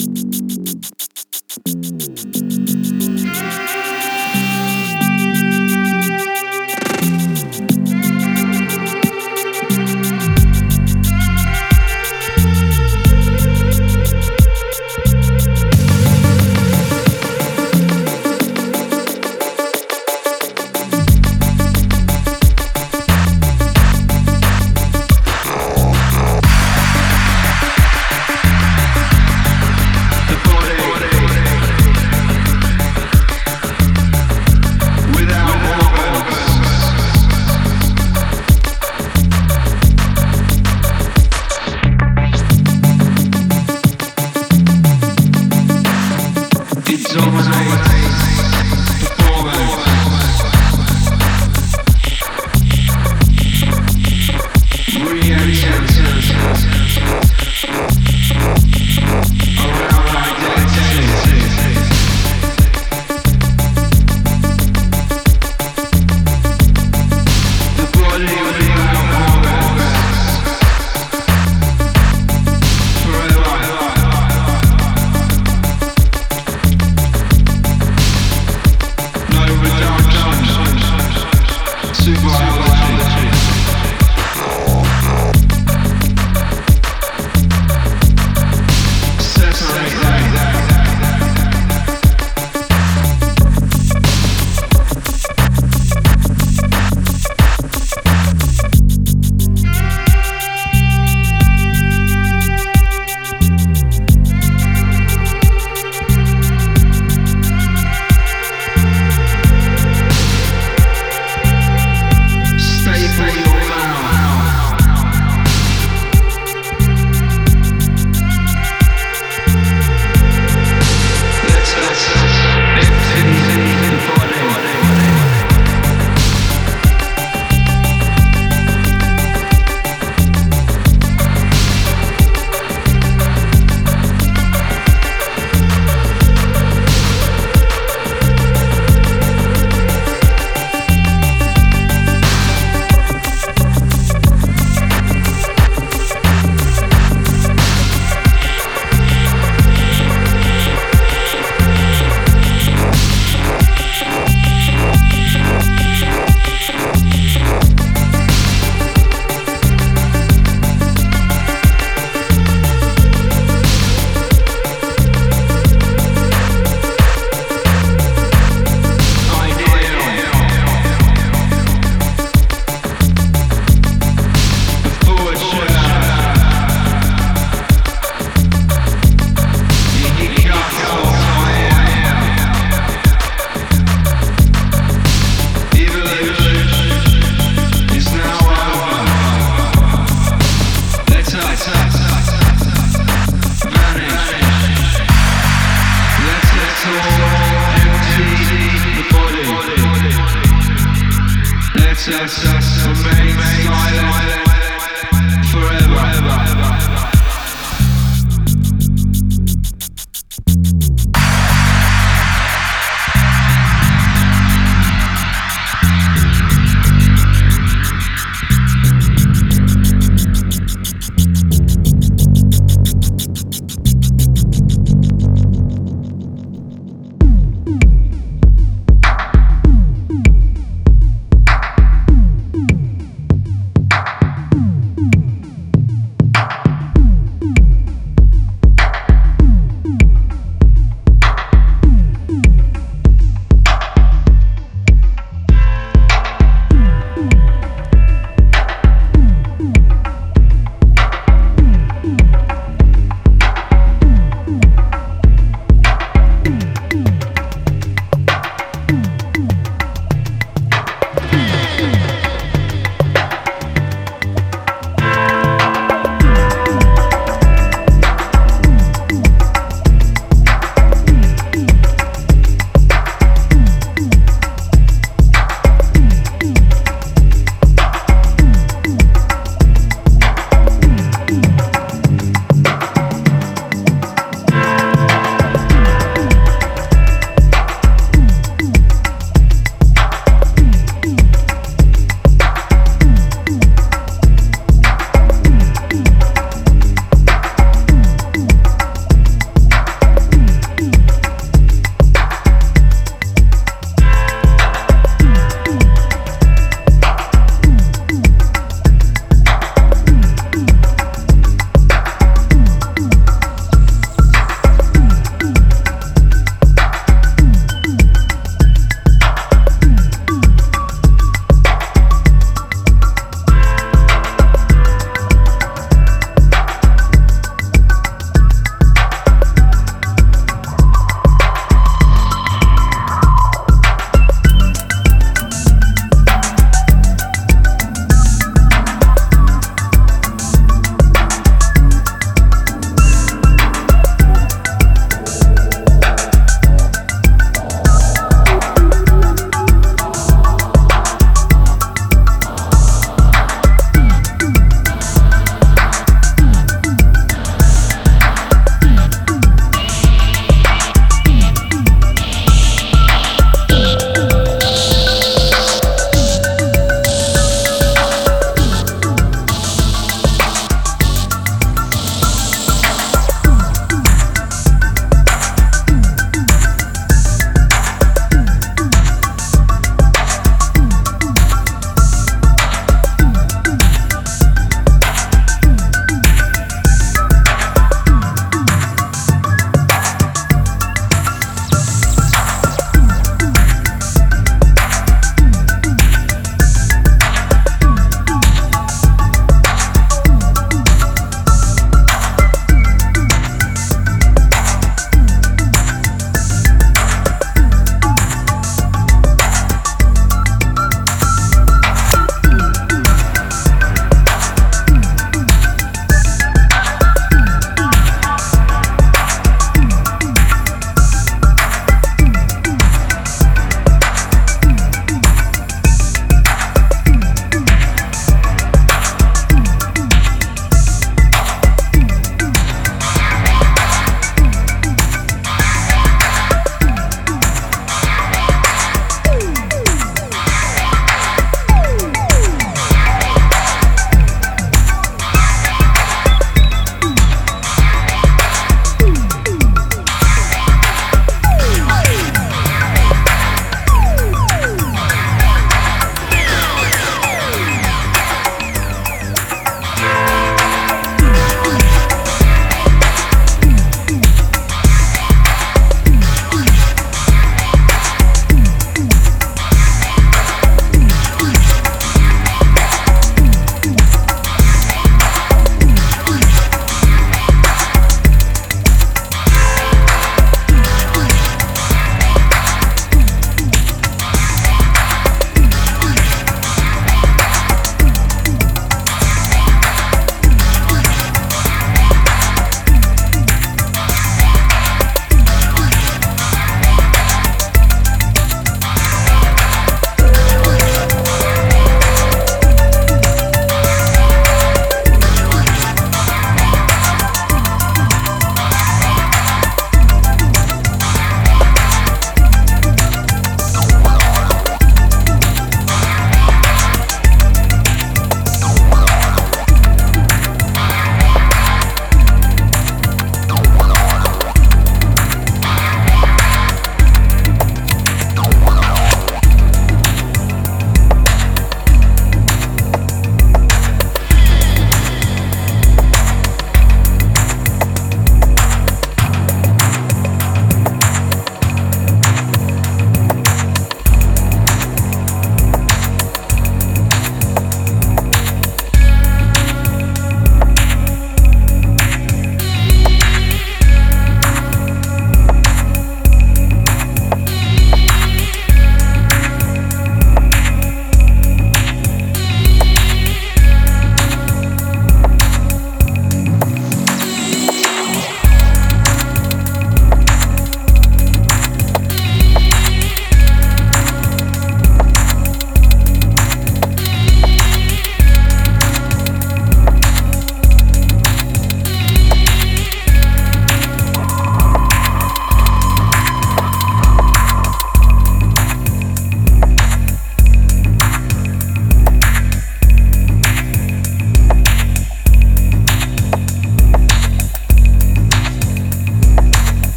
ピピ。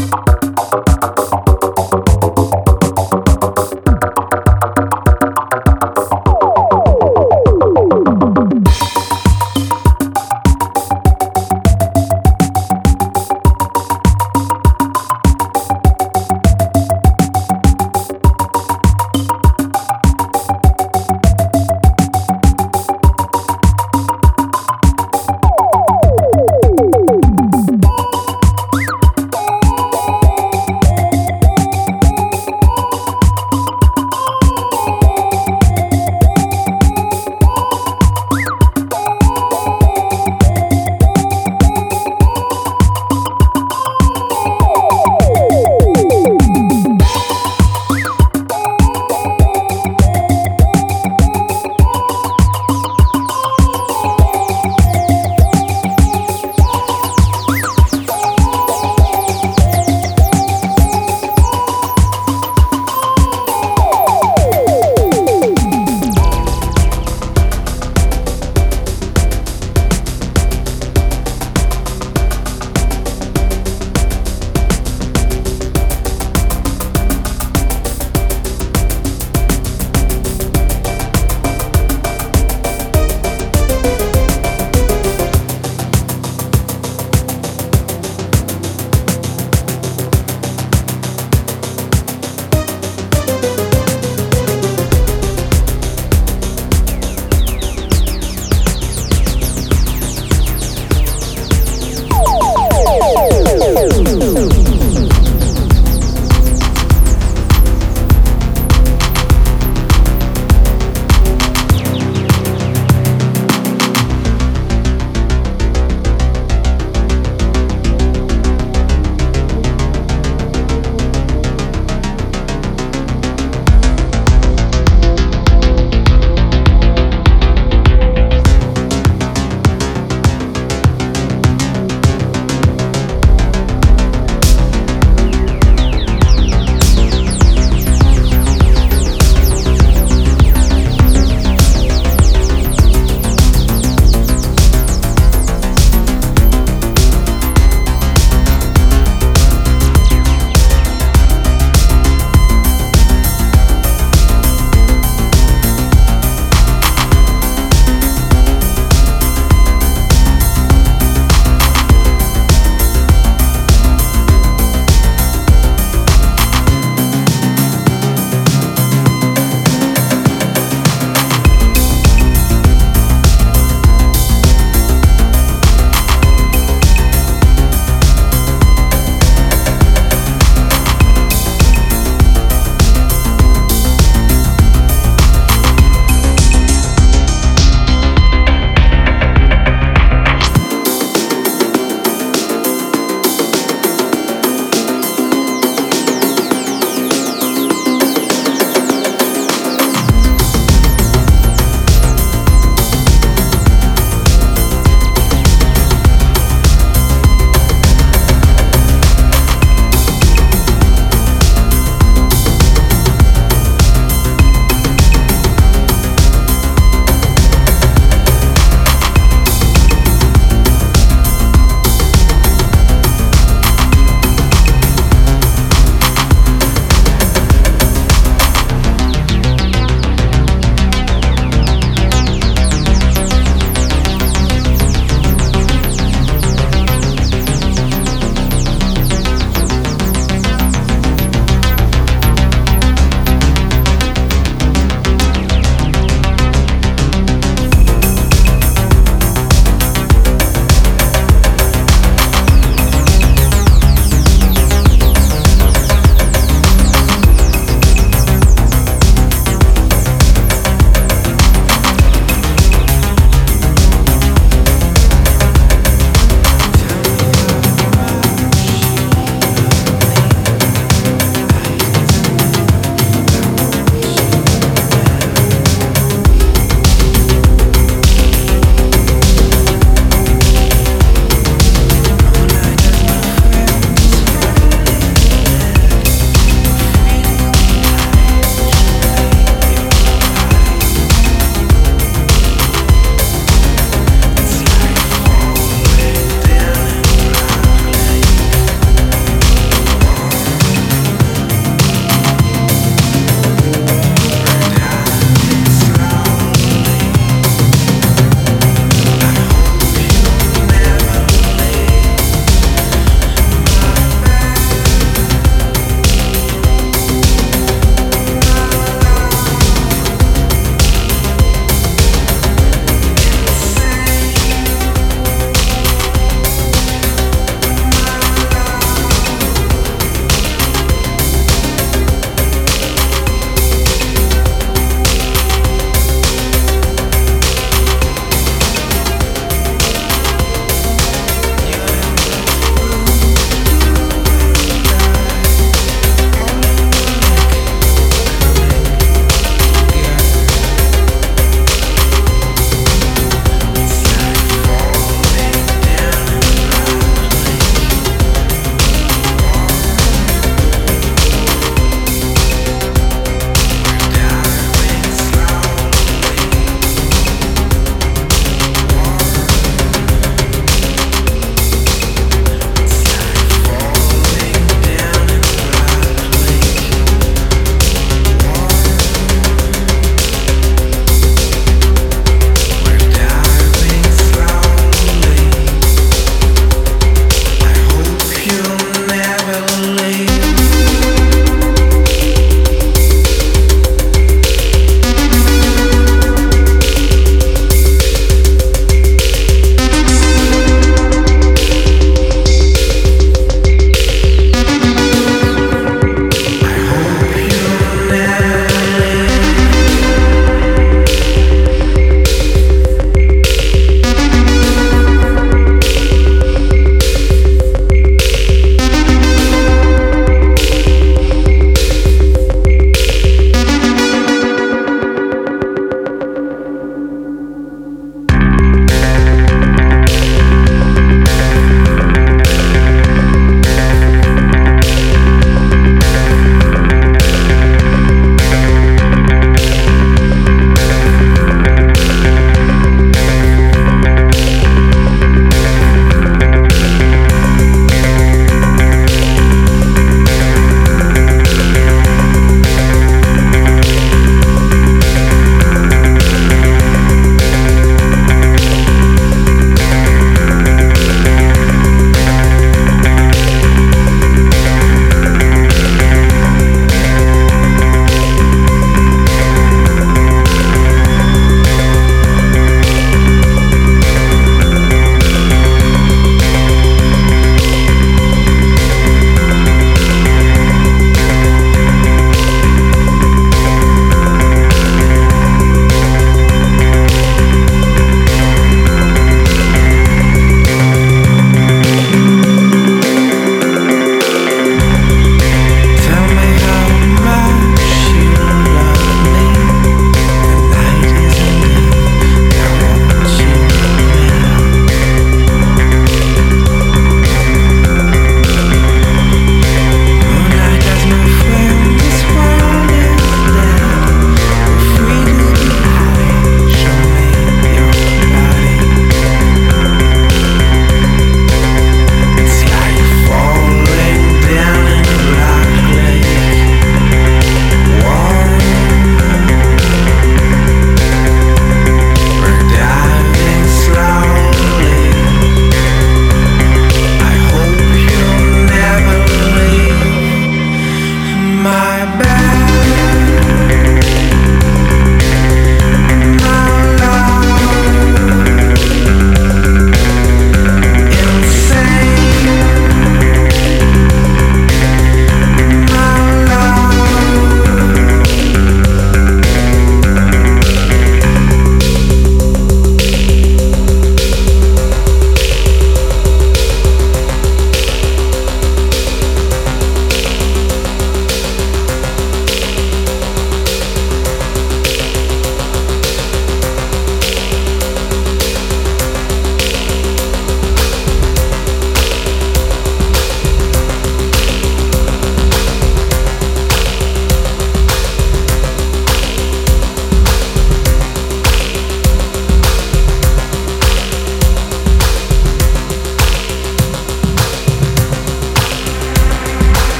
you